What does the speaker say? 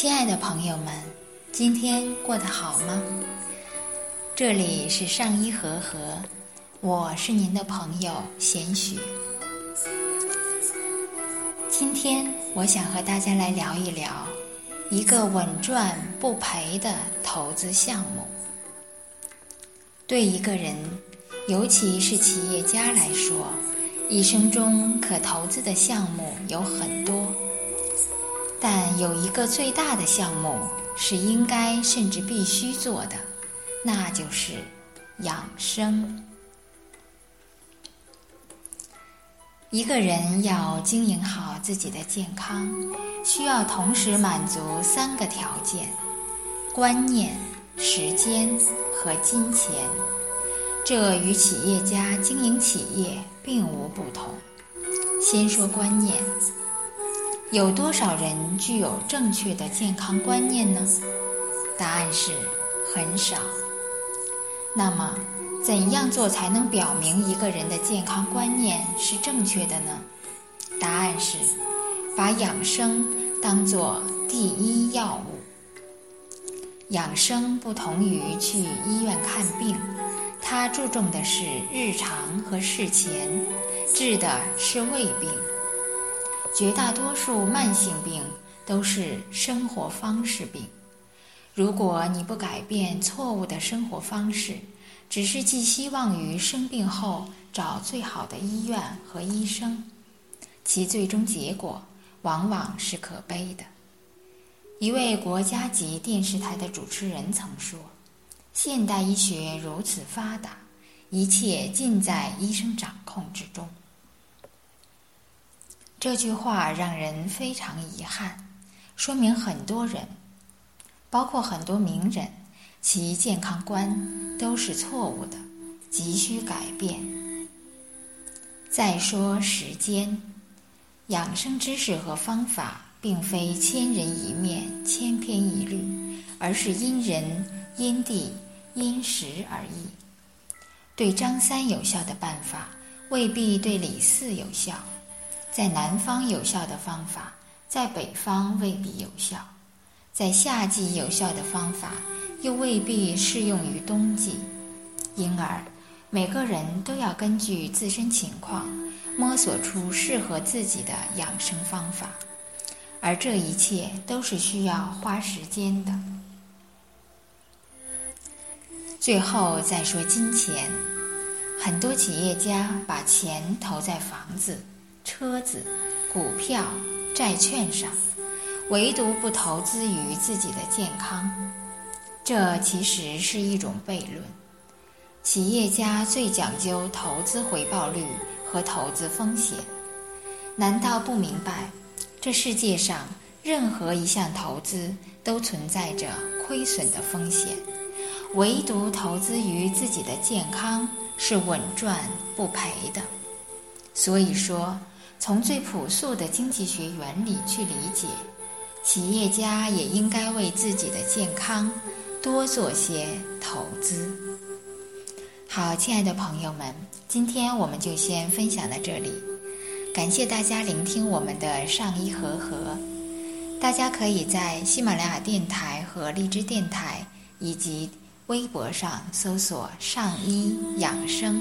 亲爱的朋友们，今天过得好吗？这里是上一和和，我是您的朋友贤许。今天我想和大家来聊一聊一个稳赚不赔的投资项目。对一个人，尤其是企业家来说，一生中可投资的项目有很多。但有一个最大的项目是应该甚至必须做的，那就是养生。一个人要经营好自己的健康，需要同时满足三个条件：观念、时间和金钱。这与企业家经营企业并无不同。先说观念。有多少人具有正确的健康观念呢？答案是很少。那么，怎样做才能表明一个人的健康观念是正确的呢？答案是把养生当做第一要务。养生不同于去医院看病，它注重的是日常和事前，治的是胃病。绝大多数慢性病都是生活方式病。如果你不改变错误的生活方式，只是寄希望于生病后找最好的医院和医生，其最终结果往往是可悲的。一位国家级电视台的主持人曾说：“现代医学如此发达，一切尽在医生掌控之中。”这句话让人非常遗憾，说明很多人，包括很多名人，其健康观都是错误的，急需改变。再说时间，养生知识和方法并非千人一面、千篇一律，而是因人、因地、因时而异。对张三有效的办法，未必对李四有效。在南方有效的方法，在北方未必有效；在夏季有效的方法，又未必适用于冬季。因而，每个人都要根据自身情况，摸索出适合自己的养生方法，而这一切都是需要花时间的。最后再说金钱，很多企业家把钱投在房子。车子、股票、债券上，唯独不投资于自己的健康，这其实是一种悖论。企业家最讲究投资回报率和投资风险，难道不明白这世界上任何一项投资都存在着亏损的风险？唯独投资于自己的健康是稳赚不赔的。所以说。从最朴素的经济学原理去理解企业家，也应该为自己的健康多做些投资。好，亲爱的朋友们，今天我们就先分享到这里，感谢大家聆听我们的上医和合。大家可以在喜马拉雅电台和荔枝电台以及微博上搜索“上医养生”。